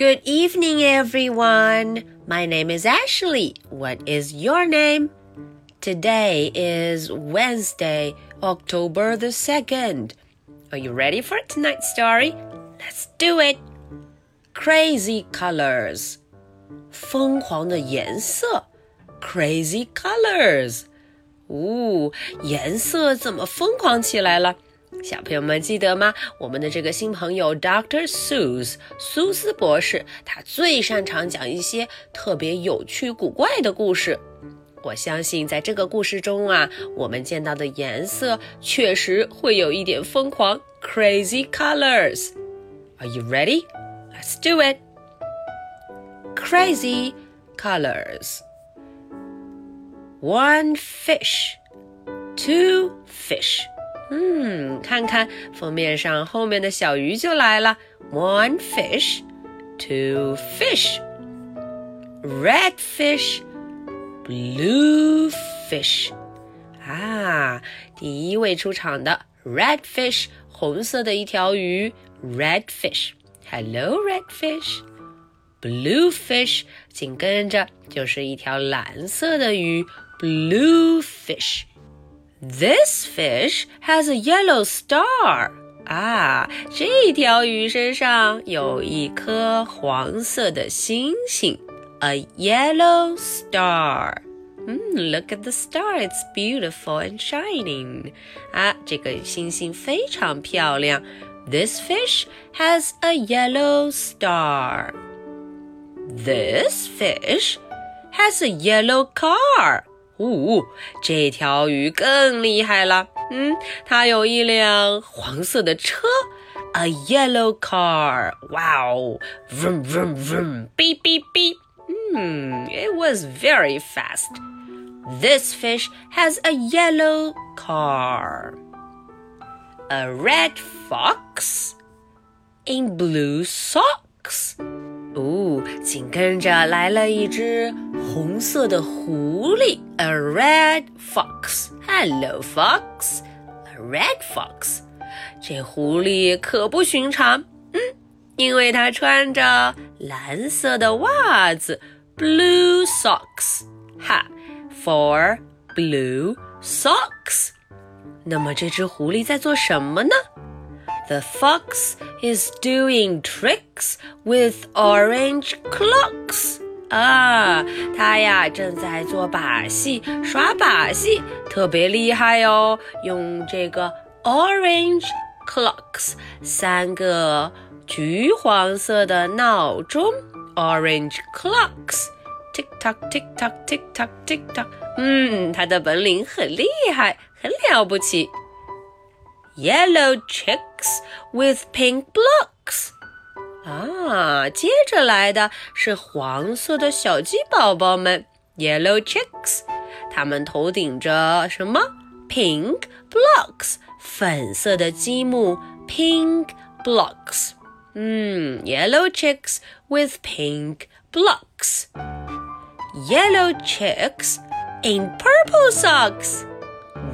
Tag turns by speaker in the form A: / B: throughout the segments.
A: Good evening, everyone. My name is Ashley. What is your name? Today is Wednesday, October the 2nd. Are you ready for tonight's story? Let's do it. Crazy colors. 疯狂的颜色 Crazy colors. 哦，颜色怎么疯狂起来了？ 小朋友们记得吗？我们的这个新朋友 Dr. Seuss 苏斯博士，他最擅长讲一些特别有趣古怪的故事。我相信在这个故事中啊，我们见到的颜色确实会有一点疯狂，crazy colors。Are you ready? Let's do it. Crazy colors. One fish, two fish. 嗯，看看封面上后面的小鱼就来了。One fish, two fish, red fish, blue fish。啊，第一位出场的 red fish，红色的一条鱼，red fish。Hello, red fish. Blue fish，紧跟着就是一条蓝色的鱼，blue fish。 this fish has a yellow star. 啊，这条鱼身上有一颗黄色的星星，a yellow star。嗯，Look at the star, it's beautiful and shining。啊，这个星星非常漂亮。This fish has a yellow star. This fish has a yellow car. 呜，这条鱼更厉害了。嗯，它有一辆黄色的车，a yellow car。哇哦，vroom vroom vroom，beep beep beep。嗯，it was very fast. This fish has a yellow car. A red fox in blue socks. 哦，紧跟着来了一只红色的狐狸，a red fox。Hello, fox. A red fox. 这狐狸可不寻常，嗯，因为它穿着蓝色的袜子，blue socks。哈，for blue socks。那么这只狐狸在做什么呢？The fox is doing tricks with orange clocks. 啊，他呀正在做把戏，耍把戏，特别厉害哦。用这个 orange clocks，三个橘黄色的闹钟，orange clocks，tick tock，tick tock，tick tock，tick tock。嗯，他的本领很厉害，很了不起。Yellow chicks with pink blocks。啊，接着来的是黄色的小鸡宝宝们，Yellow chicks。它们头顶着什么？Pink blocks，粉色的积木，Pink blocks。嗯，Yellow chicks with pink blocks。Yellow chicks in purple socks。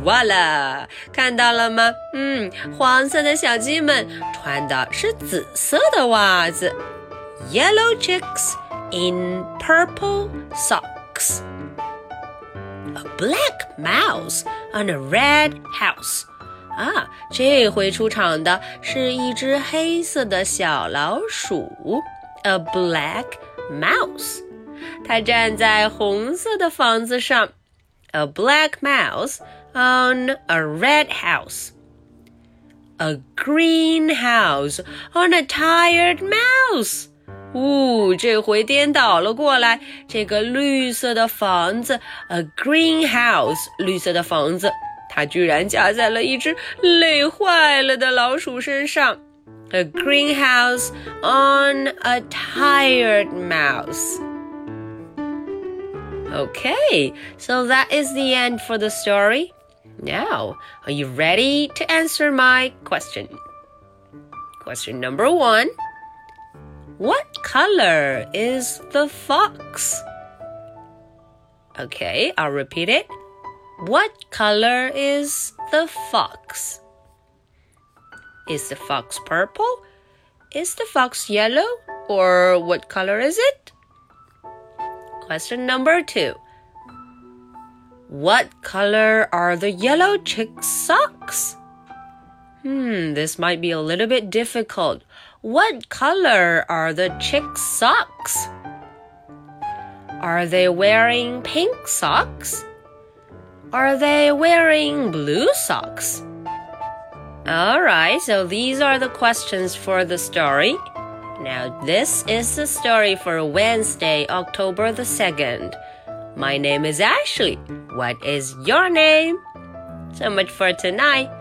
A: 哇啦，看到了吗？嗯，黄色的小鸡们穿的是紫色的袜子，yellow chicks in purple socks。A black mouse on a red house。啊，这回出场的是一只黑色的小老鼠，a black mouse。它站在红色的房子上，a black mouse。 on a red house. A green house on a tired mouse. 呜，这回颠倒了过来。这个绿色的房子，a green house，绿色的房子，它居然加在了一只累坏了的老鼠身上。A greenhouse on a tired mouse. Okay, so that is the end for the story. Now, are you ready to answer my question? Question number one What color is the fox? Okay, I'll repeat it. What color is the fox? Is the fox purple? Is the fox yellow? Or what color is it? Question number two. What color are the yellow chick's socks? Hmm, this might be a little bit difficult. What color are the chick's socks? Are they wearing pink socks? Are they wearing blue socks? Alright, so these are the questions for the story. Now, this is the story for Wednesday, October the 2nd. My name is Ashley. What is your name? So much for tonight.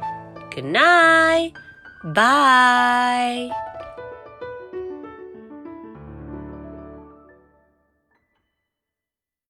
A: Good night. Bye.